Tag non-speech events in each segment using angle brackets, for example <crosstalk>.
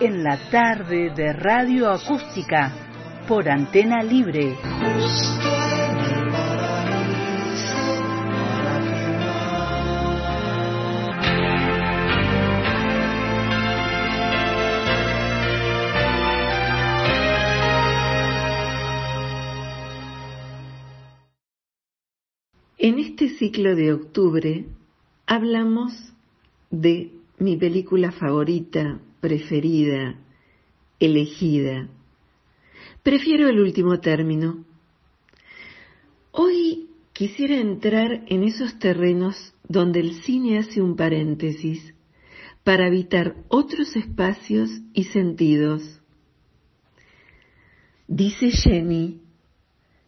en la tarde de radio acústica por antena libre. En este ciclo de octubre hablamos de mi película favorita, preferida, elegida. Prefiero el último término. Hoy quisiera entrar en esos terrenos donde el cine hace un paréntesis para habitar otros espacios y sentidos. Dice Jenny,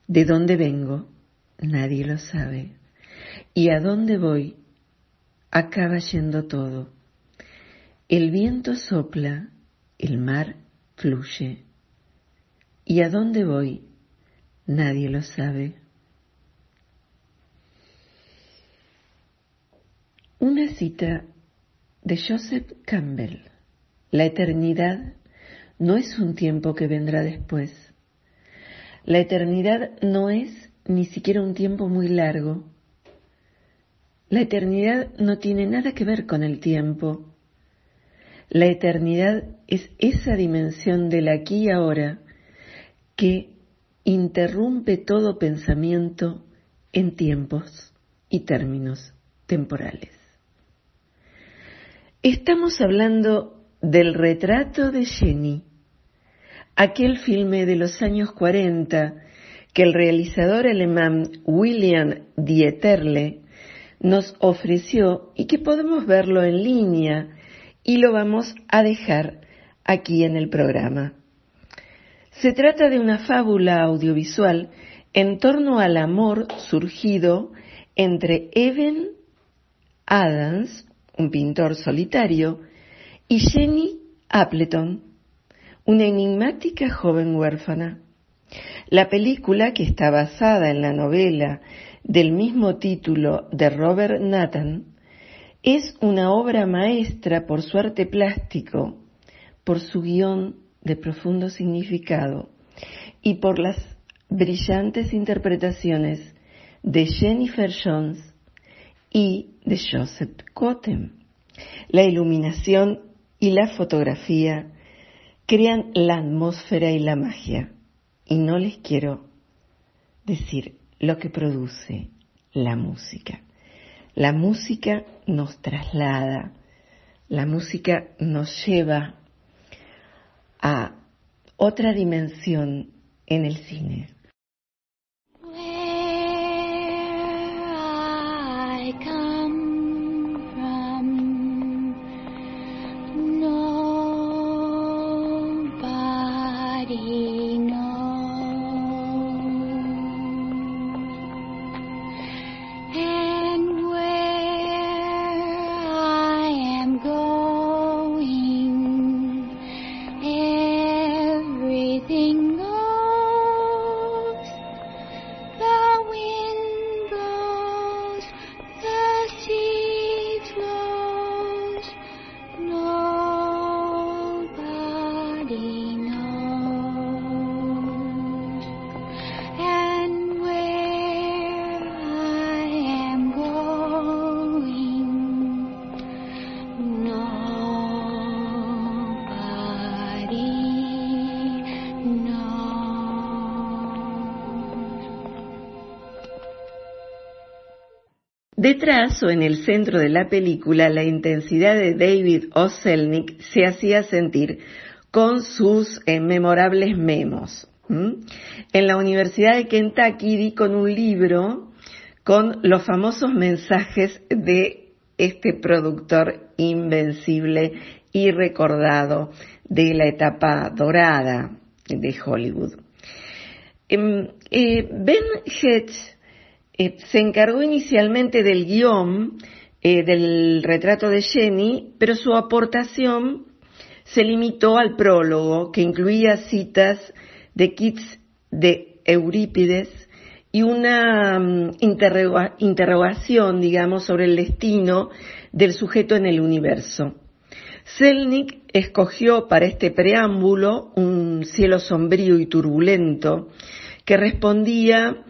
¿de dónde vengo? Nadie lo sabe. ¿Y a dónde voy? Acaba yendo todo. El viento sopla, el mar fluye. ¿Y a dónde voy? Nadie lo sabe. Una cita de Joseph Campbell. La eternidad no es un tiempo que vendrá después. La eternidad no es ni siquiera un tiempo muy largo. La eternidad no tiene nada que ver con el tiempo. La eternidad es esa dimensión del aquí y ahora que interrumpe todo pensamiento en tiempos y términos temporales. Estamos hablando del retrato de Jenny, aquel filme de los años 40 que el realizador alemán William Dieterle nos ofreció y que podemos verlo en línea y lo vamos a dejar aquí en el programa. Se trata de una fábula audiovisual en torno al amor surgido entre Evan Adams, un pintor solitario, y Jenny Appleton, una enigmática joven huérfana. La película, que está basada en la novela del mismo título de Robert Nathan, es una obra maestra por su arte plástico, por su guion de profundo significado y por las brillantes interpretaciones de Jennifer Jones y de Joseph Cotten. La iluminación y la fotografía crean la atmósfera y la magia. Y no les quiero decir lo que produce la música. La música nos traslada, la música nos lleva a otra dimensión en el cine. O en el centro de la película, la intensidad de David Oselnik se hacía sentir con sus eh, memorables memos. En la Universidad de Kentucky di con un libro con los famosos mensajes de este productor invencible y recordado de la etapa dorada de Hollywood. Em, eh, ben Hedge eh, se encargó inicialmente del guion eh, del retrato de Jenny, pero su aportación se limitó al prólogo, que incluía citas de Keats de Eurípides y una mm, interrogación, digamos, sobre el destino del sujeto en el universo. Selnick escogió para este preámbulo un cielo sombrío y turbulento que respondía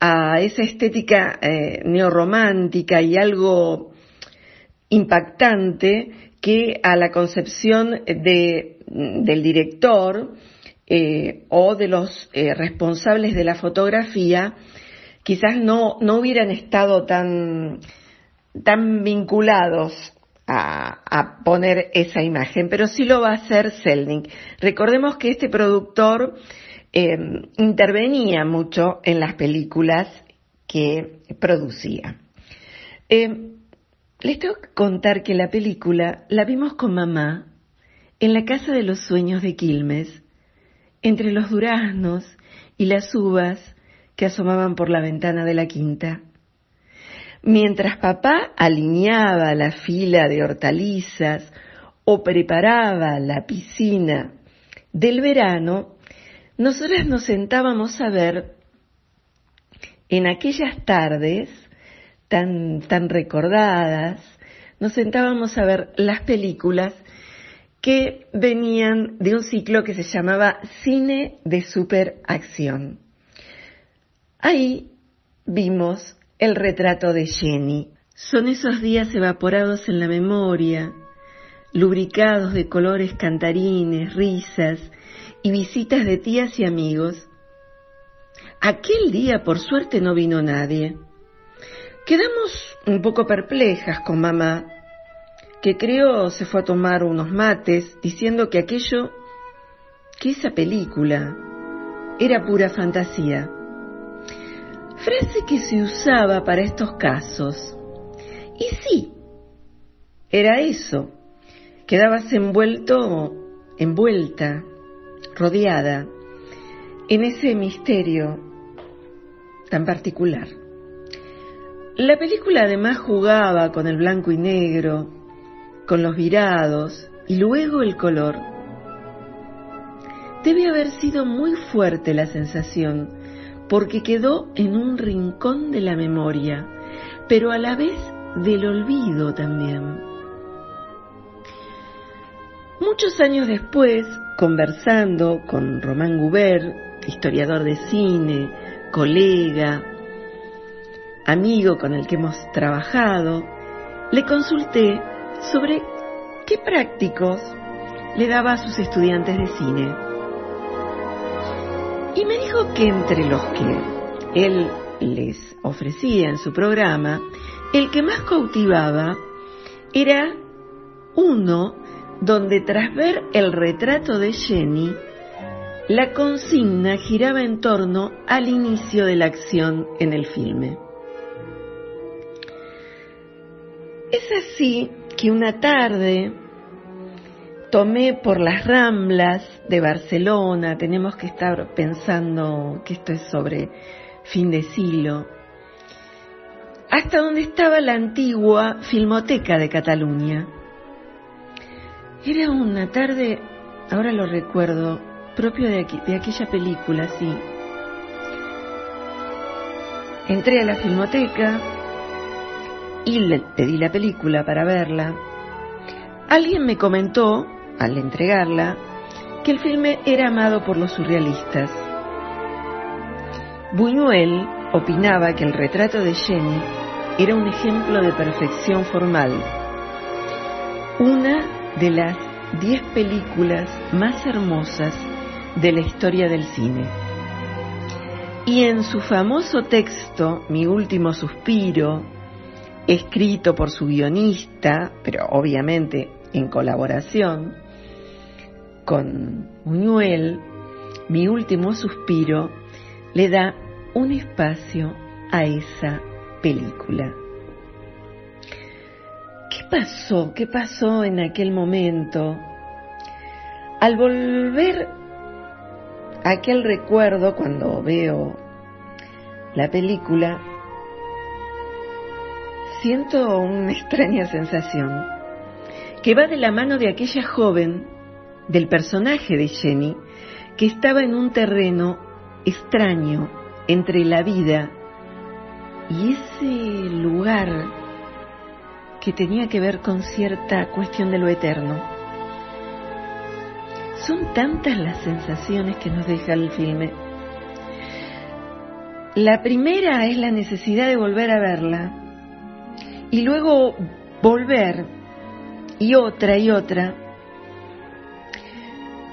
a esa estética eh, neorromántica y algo impactante que a la concepción del director eh, o de los eh, responsables de la fotografía quizás no, no hubieran estado tan, tan vinculados a, poner esa imagen, pero sí lo va a hacer Selnik. Recordemos que este productor eh, intervenía mucho en las películas que producía. Eh, les tengo que contar que la película la vimos con mamá en la Casa de los Sueños de Quilmes, entre los duraznos y las uvas que asomaban por la ventana de la quinta. Mientras papá alineaba la fila de hortalizas o preparaba la piscina del verano, nosotras nos sentábamos a ver en aquellas tardes tan, tan recordadas, nos sentábamos a ver las películas que venían de un ciclo que se llamaba Cine de Superacción. Ahí vimos el retrato de Jenny. Son esos días evaporados en la memoria, lubricados de colores cantarines, risas y visitas de tías y amigos. Aquel día, por suerte, no vino nadie. Quedamos un poco perplejas con mamá, que creo se fue a tomar unos mates diciendo que aquello, que esa película, era pura fantasía frase que se usaba para estos casos. Y sí, era eso. Quedabas envuelto, envuelta, rodeada, en ese misterio tan particular. La película además jugaba con el blanco y negro, con los virados y luego el color. Debe haber sido muy fuerte la sensación porque quedó en un rincón de la memoria, pero a la vez del olvido también. Muchos años después, conversando con Román Gubert, historiador de cine, colega, amigo con el que hemos trabajado, le consulté sobre qué prácticos le daba a sus estudiantes de cine. Y me dijo que entre los que él les ofrecía en su programa, el que más cautivaba era uno donde tras ver el retrato de Jenny, la consigna giraba en torno al inicio de la acción en el filme. Es así que una tarde tomé por las ramblas de Barcelona, tenemos que estar pensando que esto es sobre fin de siglo, hasta donde estaba la antigua Filmoteca de Cataluña. Era una tarde, ahora lo recuerdo, propio de, de aquella película, sí. Entré a la Filmoteca y le pedí la película para verla. Alguien me comentó al entregarla, que el filme era amado por los surrealistas. Buñuel opinaba que el retrato de Jenny era un ejemplo de perfección formal, una de las diez películas más hermosas de la historia del cine. Y en su famoso texto, Mi último suspiro, escrito por su guionista, pero obviamente en colaboración, con Buñuel, mi último suspiro le da un espacio a esa película. ¿Qué pasó? ¿Qué pasó en aquel momento? Al volver a aquel recuerdo cuando veo la película, siento una <laughs> extraña sensación que va de la mano de aquella joven, del personaje de Jenny, que estaba en un terreno extraño entre la vida y ese lugar que tenía que ver con cierta cuestión de lo eterno. Son tantas las sensaciones que nos deja el filme. La primera es la necesidad de volver a verla y luego volver y otra y otra.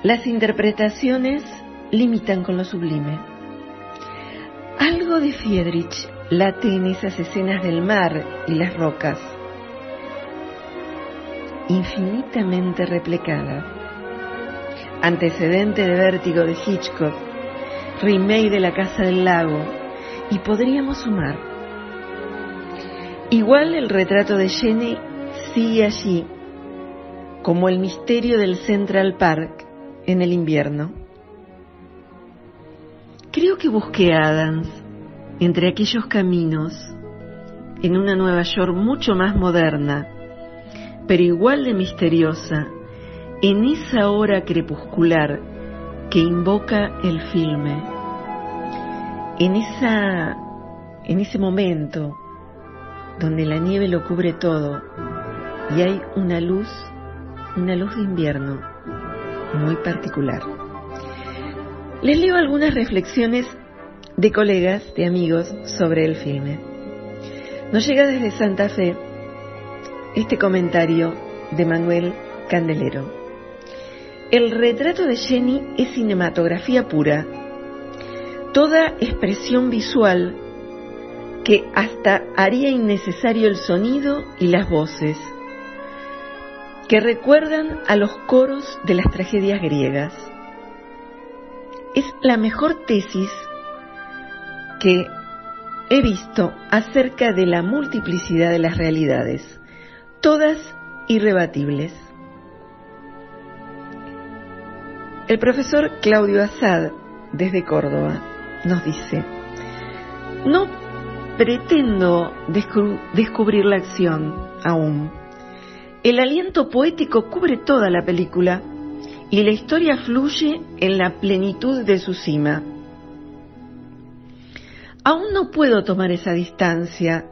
Las interpretaciones limitan con lo sublime. Algo de Friedrich late en esas escenas del mar y las rocas, infinitamente replicada. Antecedente de vértigo de Hitchcock, remake de La Casa del Lago, y podríamos sumar. Igual el retrato de Jenny sigue allí, como el misterio del Central Park en el invierno. Creo que busqué a Adams entre aquellos caminos en una Nueva York mucho más moderna, pero igual de misteriosa, en esa hora crepuscular que invoca el filme, en esa en ese momento donde la nieve lo cubre todo y hay una luz, una luz de invierno muy particular. Les leo algunas reflexiones de colegas, de amigos sobre el filme. Nos llega desde Santa Fe este comentario de Manuel Candelero. El retrato de Jenny es cinematografía pura, toda expresión visual que hasta haría innecesario el sonido y las voces, que recuerdan a los coros de las tragedias griegas. Es la mejor tesis que he visto acerca de la multiplicidad de las realidades, todas irrebatibles. El profesor Claudio Azad, desde Córdoba, nos dice, no pretendo descubrir la acción aún. El aliento poético cubre toda la película y la historia fluye en la plenitud de su cima aún no puedo tomar esa distancia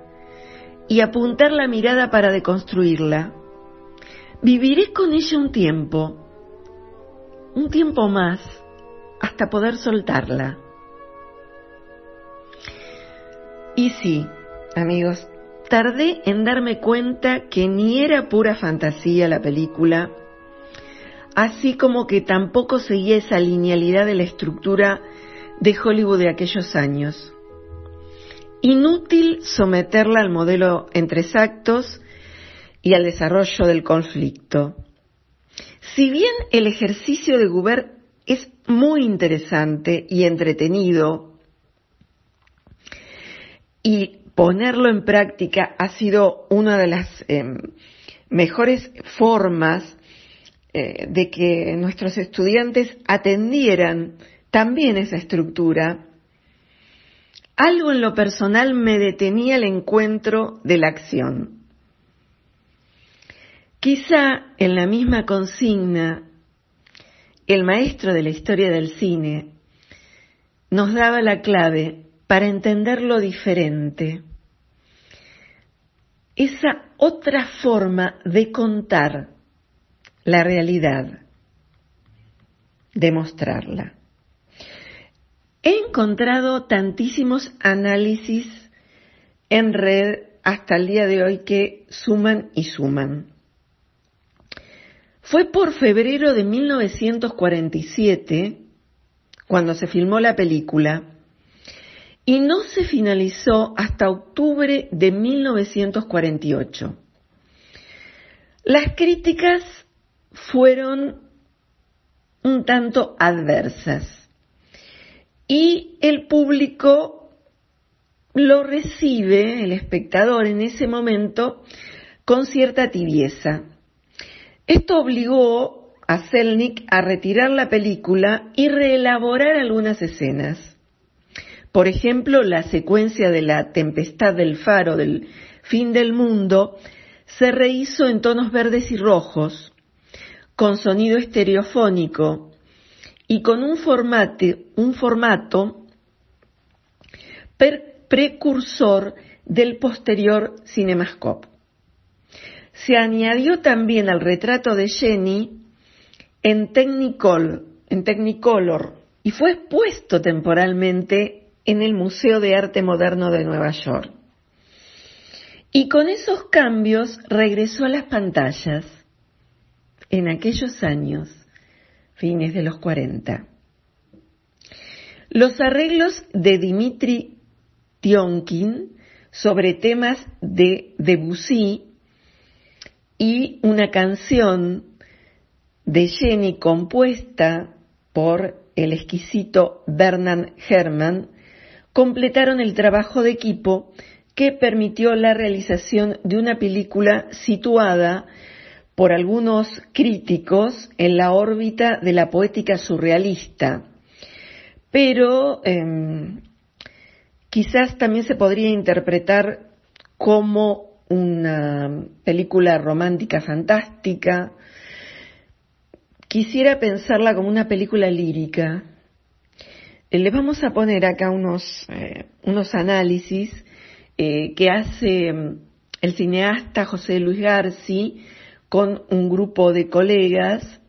y apuntar la mirada para deconstruirla. Viviré con ella un tiempo, un tiempo más, hasta poder soltarla. Y sí, amigos, tardé en darme cuenta que ni era pura fantasía la película, así como que tampoco seguía esa linealidad de la estructura de Hollywood de aquellos años. Inútil someterla al modelo entre exactos y al desarrollo del conflicto. Si bien el ejercicio de Goubert es muy interesante y entretenido, y ponerlo en práctica ha sido una de las em, mejores formas eh, de que nuestros estudiantes atendieran también esa estructura, algo en lo personal me detenía el encuentro de la acción. Quizá en la misma consigna, el maestro de la historia del cine nos daba la clave para entender lo diferente, esa otra forma de contar la realidad, de mostrarla. He encontrado tantísimos análisis en red hasta el día de hoy que suman y suman. Fue por febrero de 1947 cuando se filmó la película y no se finalizó hasta octubre de 1948. Las críticas fueron un tanto adversas y el público lo recibe, el espectador en ese momento, con cierta tibieza. Esto obligó a Selnick a retirar la película y reelaborar algunas escenas. Por ejemplo, la secuencia de la tempestad del faro del fin del mundo se rehizo en tonos verdes y rojos, con sonido estereofónico y con un, un formato precursor del posterior Cinemascope. Se añadió también al retrato de Jenny en Technicolor, en Technicolor y fue expuesto temporalmente en el Museo de Arte Moderno de Nueva York. Y con esos cambios regresó a las pantallas en aquellos años, fines de los 40. Los arreglos de Dimitri Tionkin sobre temas de Debussy y una canción de Jenny compuesta por el exquisito Bernard Herrmann completaron el trabajo de equipo que permitió la realización de una película situada por algunos críticos en la órbita de la poética surrealista, pero em, quizás también se podría interpretar como una película romántica fantástica. Quisiera pensarla como una película lírica. Eh, les vamos a poner acá unos, eh, unos análisis eh, que hace mm, el cineasta José Luis Garci con un grupo de colegas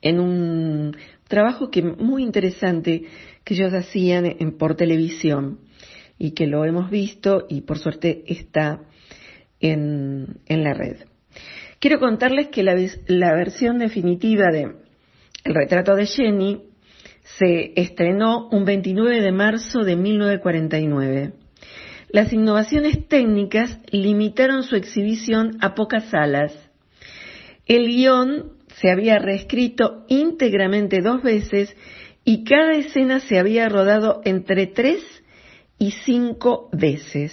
en un trabajo que muy interesante que ellos hacían en, por televisión y que lo hemos visto y por suerte está en, en la red. Quiero contarles que la, la versión definitiva de El retrato de Jenny se estrenó un 29 de marzo de 1949. Las innovaciones técnicas limitaron su exhibición a pocas salas. El guion se había reescrito íntegramente dos veces y cada escena se había rodado entre tres y cinco veces.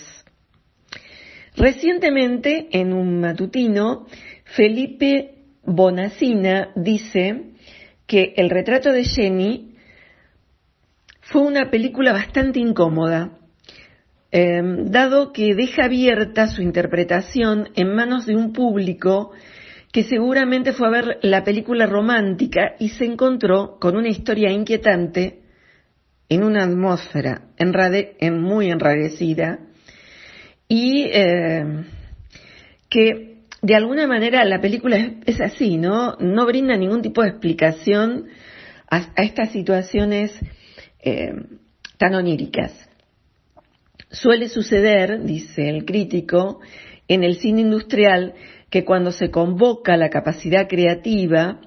Recientemente, en un matutino, Felipe Bonacina dice que el retrato de Jenny fue una película bastante incómoda, em, dado que deja abierta su interpretación en manos de un público que seguramente fue a ver la película romántica y se encontró con una historia inquietante en una atmósfera en muy enrarecida y eh, que de alguna manera la película es, así, ¿no? No brinda ningún tipo de explicación a, estas situaciones eh, tan oníricas. Suele suceder, dice el crítico, en el cine industrial que cuando se convoca la capacidad creativa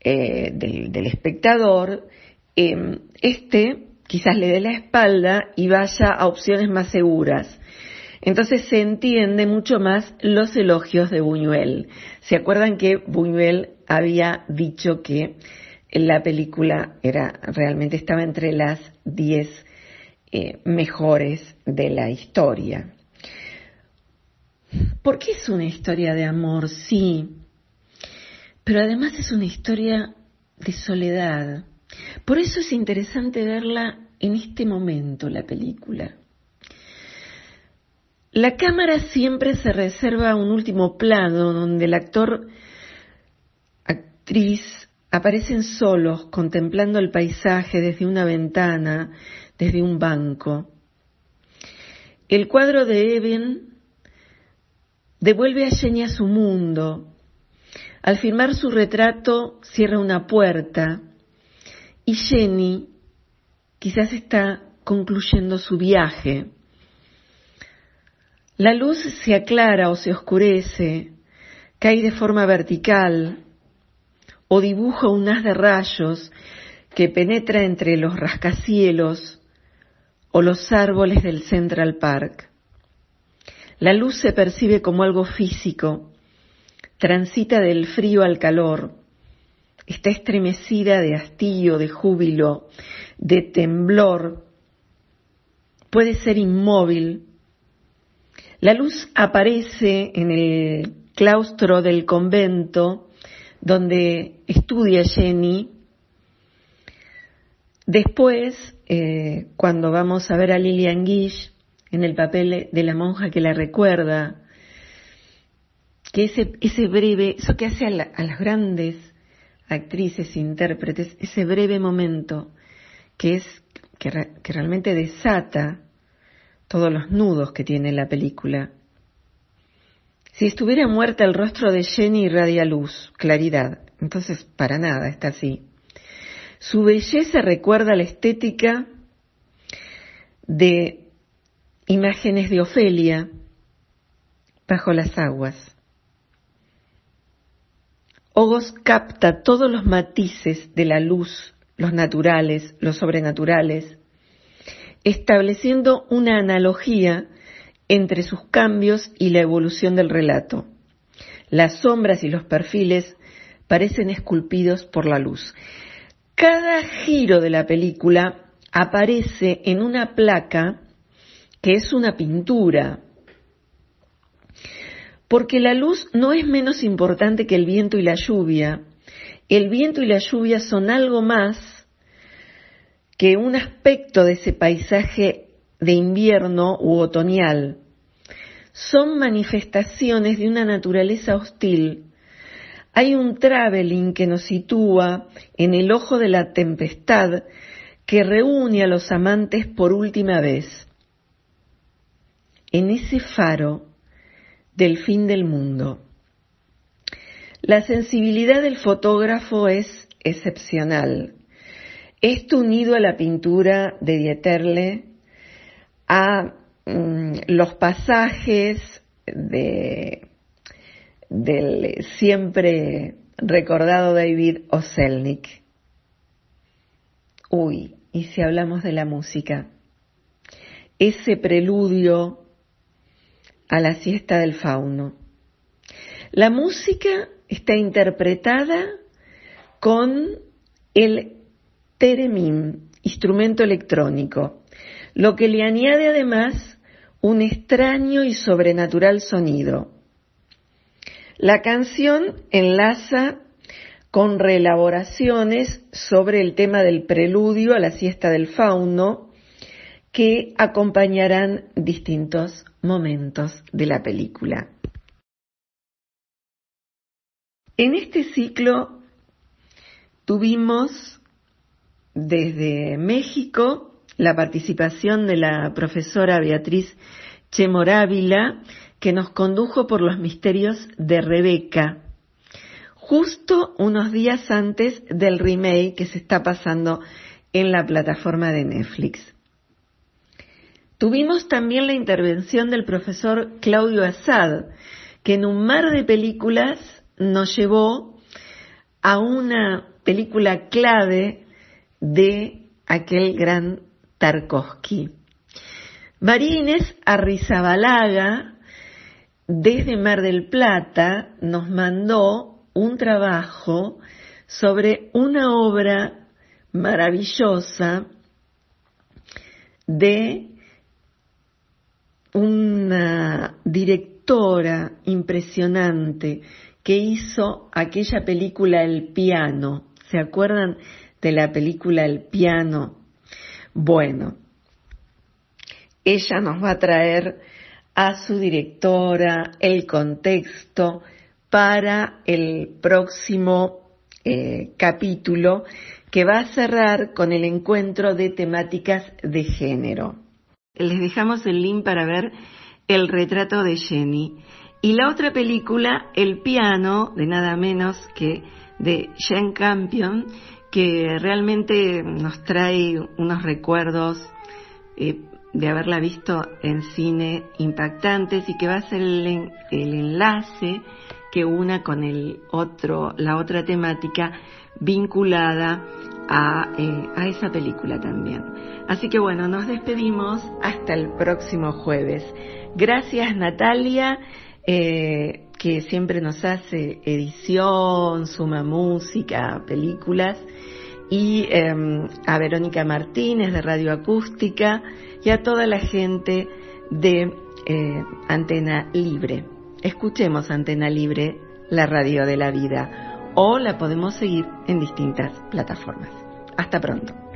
eh, del, espectador, eh, este quizás le dé la espalda y vaya a opciones más seguras. Entonces se entiende mucho más los elogios de Buñuel. ¿Se acuerdan que Buñuel había dicho que la película era realmente estaba entre las diez eh, mejores de la historia? Porque es una historia de amor, sí, pero además es una historia de soledad. Por eso es interesante verla en este momento, la película. La cámara siempre se reserva un último plano donde el actor, actriz, aparecen solos contemplando el paisaje desde una ventana, desde un banco. El cuadro de Eben Devuelve a Jenny a su mundo. Al firmar su retrato cierra una puerta y Jenny quizás está concluyendo su viaje. La luz se aclara o se oscurece, cae de forma vertical o dibuja un haz de rayos que penetra entre los rascacielos o los árboles del Central Park. La luz se percibe como algo físico, transita del frío al calor, está estremecida de hastío, de júbilo, de temblor, puede ser inmóvil. La luz aparece en el claustro del convento donde estudia Jenny. Después, eh, cuando vamos a ver a Lilian Gish en el papel de la monja que la recuerda, que ese, ese breve, eso que hace a, las grandes actrices, intérpretes, ese breve momento que es que, que realmente desata todos los nudos que tiene la película. Si estuviera muerta el rostro de Jenny irradia luz, claridad, entonces para nada está así. Su belleza recuerda la estética de imágenes de Ofelia bajo las aguas. Ogos capta todos los matices de la luz, los naturales, los sobrenaturales, estableciendo una analogía entre sus cambios y la evolución del relato. Las sombras y los perfiles parecen esculpidos por la luz. Cada giro de la película aparece en una placa que es una pintura, porque la luz no es menos importante que el viento y la lluvia. El viento y la lluvia son algo más que un aspecto de ese paisaje de invierno u otoñal. Son manifestaciones de una naturaleza hostil. Hay un traveling que nos sitúa en el ojo de la tempestad que reúne a los amantes por última vez. En ese faro del fin del mundo. La sensibilidad del fotógrafo es excepcional. Esto unido a la pintura de Dieterle, a mm, los pasajes de, del siempre recordado David Oselnik. Uy, y si hablamos de la música, ese preludio a la siesta del fauno. La música está interpretada con el Teremín, instrumento electrónico, lo que le añade además un extraño y sobrenatural sonido. La canción enlaza con reelaboraciones sobre el tema del preludio a la siesta del fauno que acompañarán distintos momentos de la película. En este ciclo tuvimos desde México la participación de la profesora Beatriz Chemorávila, que nos condujo por los misterios de Rebeca, justo unos días antes del remake que se está pasando en la plataforma de Netflix. Tuvimos también la intervención del profesor Claudio Assad, que en un mar de películas nos llevó a una película clave de aquel gran Tarkovsky. María Inés Arrizabalaga, desde Mar del Plata, nos mandó un trabajo sobre una obra maravillosa de una directora impresionante que hizo aquella película El piano. ¿Se acuerdan de la película El piano? Bueno, ella nos va a traer a su directora el contexto para el próximo eh, capítulo que va a cerrar con el encuentro de temáticas de género. Les dejamos el link para ver el retrato de Jenny. Y la otra película, El piano, de nada menos que de Jane Campion, que realmente nos trae unos recuerdos eh, de haberla visto en cine impactantes y que va a ser el, enlace que una con el otro, la otra temática vinculada a, eh, a esa película también. Así que bueno, nos despedimos hasta el próximo jueves. Gracias Natalia, eh, que siempre nos hace edición, suma música, películas, y em, a Verónica Martínez de Radio Acústica y a toda la gente de eh, Antena Libre. Escuchemos Antena Libre, la radio de la vida, o la podemos seguir en distintas plataformas. Hasta pronto.